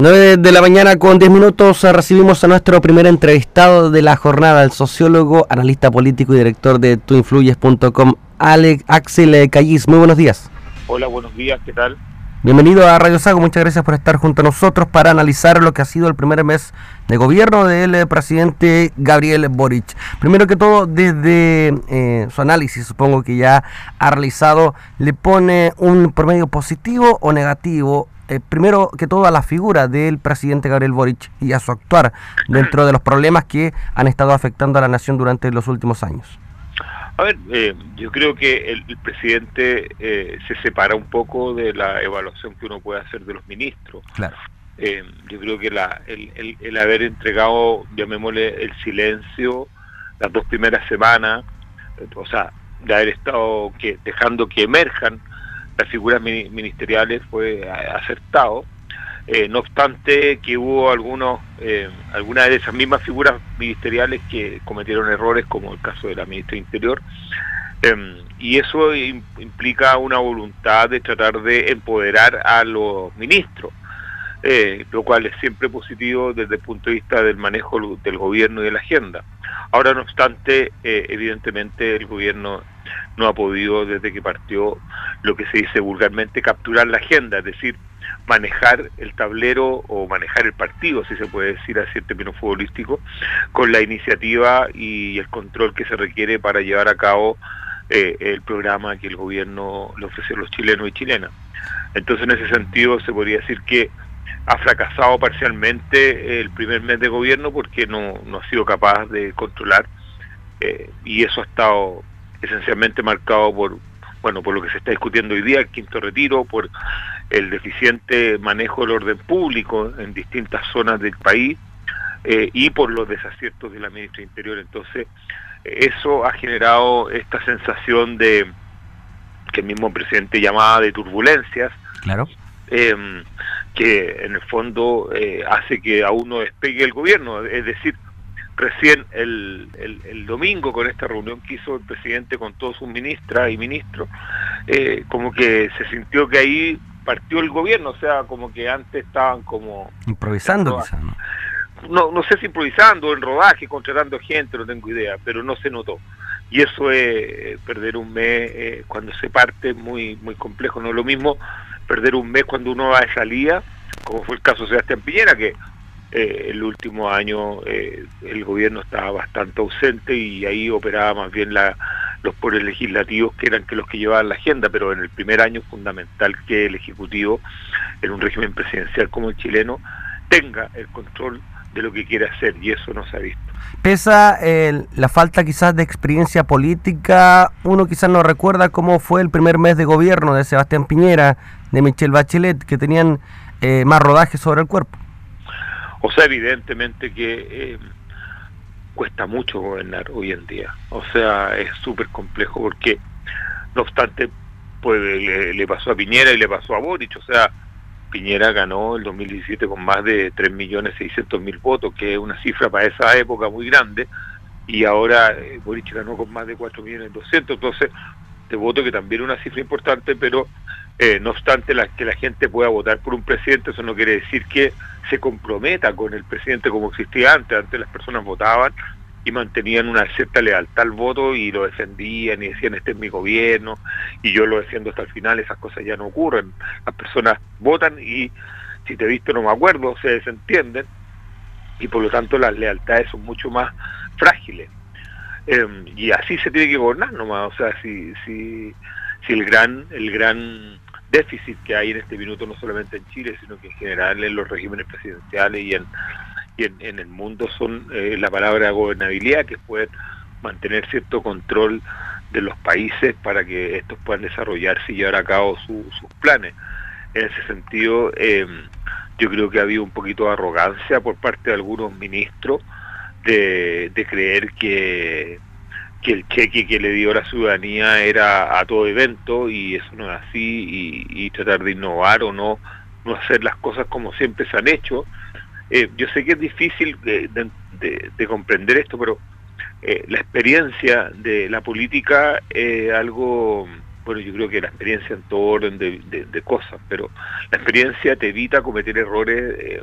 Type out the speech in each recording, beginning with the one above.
9 de la mañana con 10 minutos eh, recibimos a nuestro primer entrevistado de la jornada, el sociólogo, analista político y director de tuinfluyes.com, Alex Axel Callis. Muy buenos días. Hola, buenos días, ¿qué tal? Bienvenido a Radio Sago, muchas gracias por estar junto a nosotros para analizar lo que ha sido el primer mes de gobierno del eh, presidente Gabriel Boric. Primero que todo, desde eh, su análisis, supongo que ya ha realizado, ¿le pone un promedio positivo o negativo eh, primero que todo a la figura del presidente Gabriel Boric y a su actuar dentro de los problemas que han estado afectando a la nación durante los últimos años? A ver, eh, yo creo que el, presidente eh, se separa un poco de la evaluación que uno puede hacer de los ministros. Claro. yo creo que la, el, el, haber entregado, llamémosle, el silencio las dos primeras semanas, o sea, de haber estado que, dejando que emerjan las figuras ministeriales fue acertado. Eh, no obstante que hubo algunos, eh, algunas de esas mismas figuras ministeriales que cometieron errores, como el caso de la ministra Interior, em, y eso implica una voluntad de tratar de empoderar a los ministros, eh, lo cual es siempre positivo desde el punto de vista del manejo del gobierno y de la agenda. Ahora, no obstante, evidentemente el gobierno no ha podido desde que partió lo que se dice vulgarmente capturar la agenda, es decir, manejar el tablero o manejar el partido, si se puede decir así en términos futbolísticos, con la iniciativa y el control que se requiere para llevar a cabo eh, el programa que el gobierno le ofrece a los chilenos y chilenas. Entonces, en ese sentido, se podría decir que ha fracasado parcialmente el primer mes de gobierno porque no, no ha sido capaz de controlar eh, y eso ha estado esencialmente marcado por bueno por lo que se está discutiendo hoy día el quinto retiro por el deficiente manejo del orden público en distintas zonas del país eh, y por los desaciertos de la ministra Interior. Entonces eso ha generado esta sensación de que el mismo presidente llamaba de turbulencias claro. em, que en el fondo eh, hace que a uno despegue el gobierno. Es decir recién el, el, domingo con esta reunión que hizo el presidente con todos sus ministras y ministros, eh, como que se sintió que ahí partió el gobierno, o sea, como que antes estaban como... Improvisando ¿no? ¿no? No sé si improvisando, en rodaje, contratando gente, no tengo idea, pero no se notó. Y eso es eh, perder un mes eh, cuando se parte muy muy complejo. No es lo mismo perder un mes cuando uno va de salida, como fue el caso de Sebastián Piñera, que eh, el último año eh, el gobierno estaba bastante ausente y ahí operaba más bien la, los poderes legislativos que eran que los que llevaban la agenda, pero en el primer año es fundamental que el Ejecutivo, en un régimen presidencial como el chileno, tenga el control de lo que quiere hacer y eso no se ha visto. Pesa la falta quizás de experiencia política, uno quizás no recuerda cómo fue el primer mes de gobierno de Sebastián Piñera, de Michelle Bachelet, que tenían eh, más rodaje sobre el cuerpo. O sea, evidentemente que eh, cuesta mucho gobernar hoy en día. O sea, es súper complejo porque, no obstante, pues le, pasó a Piñera y le pasó a Boric. O sea, Piñera ganó el 2017 con más de 3.600.000 votos, que es una cifra para esa época muy grande, y ahora eh, Boric ganó con más de 4.200.000. Entonces, te voto que también es una cifra importante, pero eh, no obstante la, que la gente pueda votar por un presidente, eso no quiere decir que se comprometa con el presidente como existía antes. Antes las personas votaban y mantenían una cierta lealtad al voto y lo defendían y decían este es mi gobierno y yo lo defiendo hasta el final, esas cosas ya no ocurren. Las personas votan y si te he visto no me acuerdo, se desentienden y por lo tanto las lealtades son mucho más frágiles. Em, y así se tiene que gobernar nomás, o sea, si, si, si el gran, el gran déficit que hay en este minuto, no solamente en Chile, sino que en general en los regímenes presidenciales y en, en, el mundo, son eh, la palabra gobernabilidad, que pueden mantener cierto control de los países para que estos puedan desarrollarse y llevar a cabo sus planes. En ese sentido, eh, yo creo que ha habido un poquito de arrogancia por parte de algunos ministros de, de creer que que el cheque que le dio la ciudadanía era a todo evento y eso no es así y, tratar de innovar o no no hacer las cosas como siempre se han hecho. Eh, yo sé que es difícil de, comprender esto, pero eh, la experiencia de la política es algo bueno, yo creo que la experiencia en todo orden de, cosas, pero la experiencia te evita cometer errores, eh,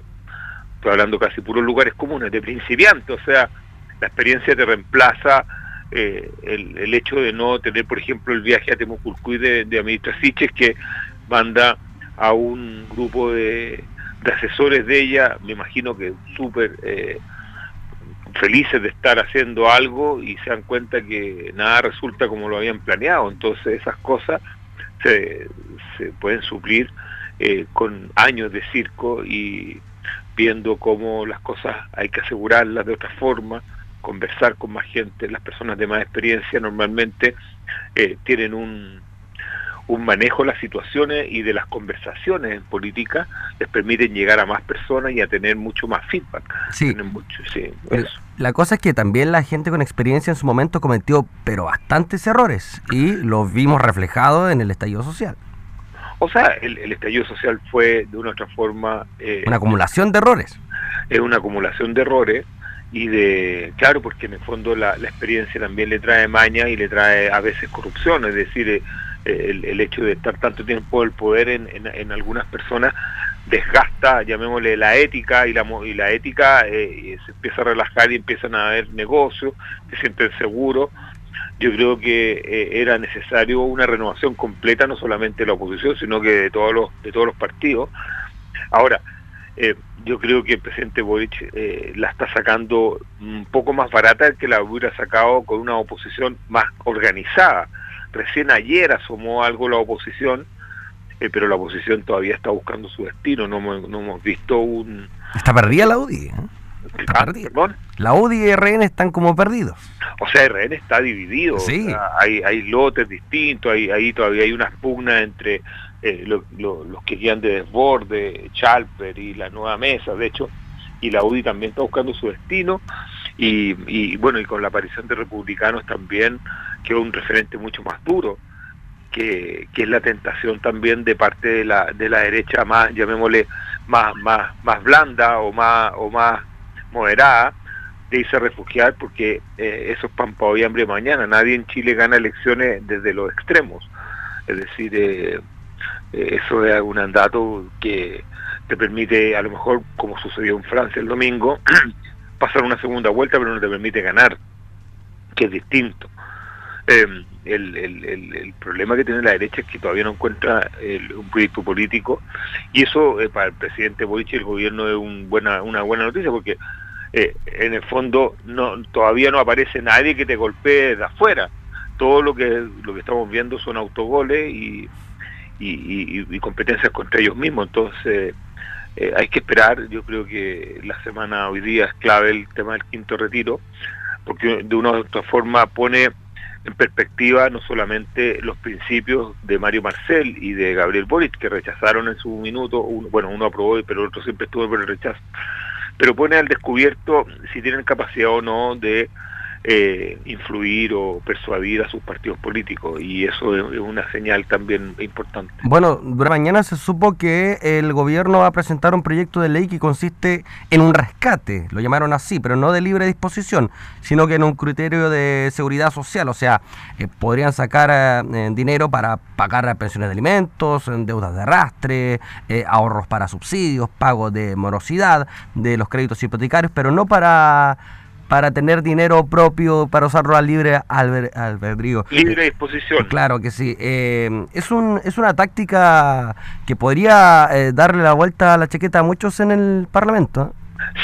estoy hablando casi puros lugares comunes, de principiante, o sea, la experiencia te reemplaza eh, el, hecho de no tener, por ejemplo, el viaje a Temucurcuy de, de Siches, que manda a un grupo de, asesores de ella, me imagino que súper eh, felices de estar haciendo algo y se dan cuenta que nada resulta como lo habían planeado. Entonces esas cosas se, se pueden suplir eh, con años de circo y viendo cómo las cosas hay que asegurarlas de otra forma conversar con más gente, las personas de más experiencia normalmente eh, tienen un, un manejo de las situaciones y de las conversaciones en política les permiten llegar a más personas y a tener mucho más feedback. Sí. La cosa es que también la gente con experiencia en su momento cometió pero bastantes errores y los vimos reflejados en el estallido social. O sea, el, estallido social fue de una otra forma... Eh, una acumulación de errores. Es una acumulación de errores y de, claro, porque en el fondo la, experiencia también le trae maña y le trae a veces corrupción, es decir, eh, el, hecho de estar tanto tiempo el poder en, en, algunas personas desgasta, llamémosle la ética, y la, y la ética eh, se empieza a relajar y empiezan a haber negocios, se sienten seguros. Yo creo que eh, era necesario una renovación completa, no solamente de la oposición, sino que de todos los, de todos los partidos. Ahora, eh, yo creo que el presidente Boric eh, la está sacando un poco más barata que la hubiera sacado con una oposición más organizada. Recién ayer asomó algo la oposición, eh, pero la oposición todavía está buscando su destino. No, hemos visto un... Está perdida la UDI. ¿eh? Ah, la UDI y RN están como perdidos. O sea, RN está dividido. Sí. hay, hay lotes distintos, hay, ahí todavía hay unas pugnas entre eh, los que guían de desborde, Chalper y la nueva mesa, de hecho, y la UDI también está buscando su destino, y, bueno, y con la aparición de republicanos también quedó un referente mucho más duro, que, es la tentación también de parte de la, de la derecha más, llamémosle, más, más, más blanda o más, o más moderada, de irse a refugiar porque eh, eso es pan para hoy hambre mañana. Nadie en Chile gana elecciones desde los extremos. Es decir, eh, eso es un mandato que te permite, a lo mejor, como sucedió en Francia el domingo, pasar una segunda vuelta, pero no te permite ganar, que es distinto. Em, el, el, problema que tiene la derecha es que todavía no encuentra un proyecto político y eso eh, para el presidente Boric y el gobierno es un buena, una buena noticia porque eh, en el fondo no todavía no aparece nadie que te golpee de afuera todo lo que lo que estamos viendo son autogoles y y, competencias contra ellos mismos. Entonces, eh, hay que esperar. Yo creo que la semana hoy día es clave el tema del quinto retiro, porque de una u otra forma pone en perspectiva no solamente los principios de Mario Marcel y de Gabriel Boric, que rechazaron en su minuto, bueno, uno aprobó, pero el otro siempre estuvo por el rechazo, pero pone al descubierto si tienen capacidad o no de eh, influir o persuadir a sus partidos políticos y eso es una señal también importante. Bueno, mañana se supo que el gobierno va a presentar un proyecto de ley que consiste en un rescate, lo llamaron así, pero no de libre disposición, sino que en un criterio de seguridad social, o sea, eh, podrían sacar eh, dinero para pagar pensiones de alimentos, deudas de arrastre, ahorros para subsidios, pagos de morosidad de los créditos hipotecarios, pero no para para tener dinero propio, para usarlo al libre albedrío. Libre disposición. Claro que sí. Eh, es, un, es una táctica que podría eh, darle la vuelta a la chaqueta a muchos en el Parlamento.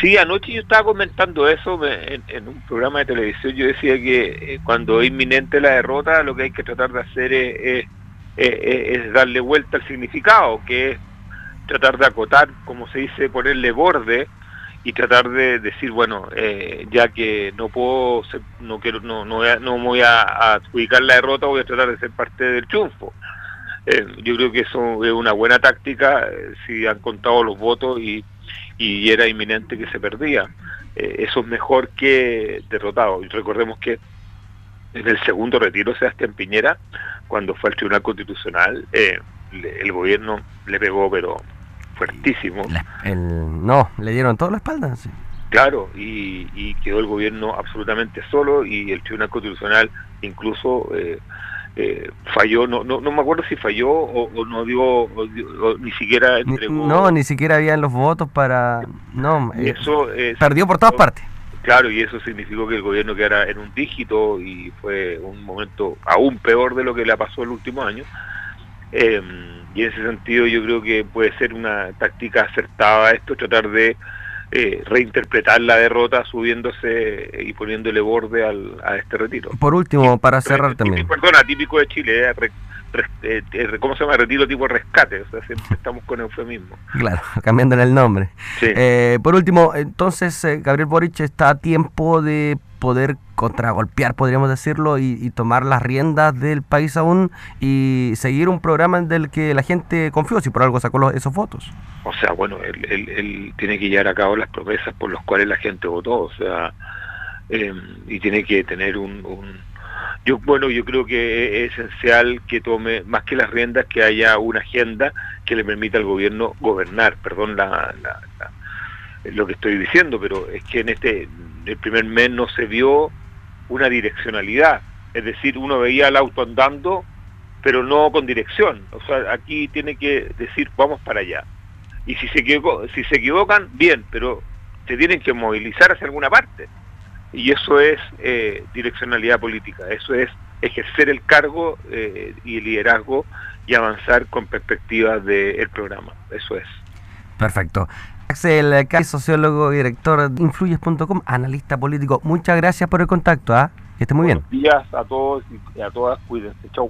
Sí, anoche yo estaba comentando eso en, un programa de televisión. Yo decía que eh, cuando es inminente la derrota, lo que hay que tratar de hacer es, es darle vuelta al significado, que es tratar de acotar, como se dice, ponerle borde y tratar de decir bueno eh, ya que no puedo no quiero no no, voy a, no voy a, adjudicar la derrota voy a tratar de ser parte del triunfo. Eh, yo creo que eso es una buena táctica eh, si han contado los votos y, y era inminente que se perdía. Eso es mejor que derrotado. Y recordemos que en el segundo retiro Sebastián Piñera cuando fue al Tribunal Constitucional el gobierno le pegó pero fuertísimo. el, no, le dieron toda la espalda. Claro, y, quedó el gobierno absolutamente solo y el Tribunal Constitucional incluso eh, eh, falló, no, no, no me acuerdo si falló o, no dio, ni siquiera entregó. No, ni siquiera habían los votos para. No, eh, eso perdió por todas partes. Claro, y eso significó que el gobierno quedara en un dígito y fue un momento aún peor de lo que le pasó el último año. Em, y en ese sentido yo creo que puede ser una táctica acertada esto, tratar de eh, reinterpretar la derrota subiéndose y poniéndole borde al, a este retiro. Por último, para cerrar también. Perdona, típico de Chile, eh, ¿cómo se llama? Retiro tipo rescate, o sea, siempre estamos con eufemismo. Claro, cambiándole el nombre. por último, entonces, Gabriel Boric está a tiempo de poder contragolpear, podríamos decirlo, y, tomar las riendas del país aún y seguir un programa en del que la gente confió, si por algo sacó esos votos. O sea, bueno, él, tiene que llevar a cabo las promesas por las cuales la gente votó, o sea, em, y tiene que tener un, yo bueno yo creo que es esencial que tome más que las riendas que haya una agenda que le permita al gobierno gobernar perdón lo que estoy diciendo pero es que en este el primer mes no se vio una direccionalidad, es decir, uno veía el auto andando, pero no con dirección. O sea, aquí tiene que decir, vamos para allá. Y si se, si se equivocan, bien, pero se tienen que movilizar hacia alguna parte. Y eso es eh, direccionalidad política, eso es ejercer el cargo eh, y el liderazgo y avanzar con perspectivas del programa. Eso es. Perfecto. Axel Kai, sociólogo y director de influyes.com, analista político. Muchas gracias por el contacto. ¿ah? Que esté muy Buenos días a todos y a todas. Cuídense. Chau.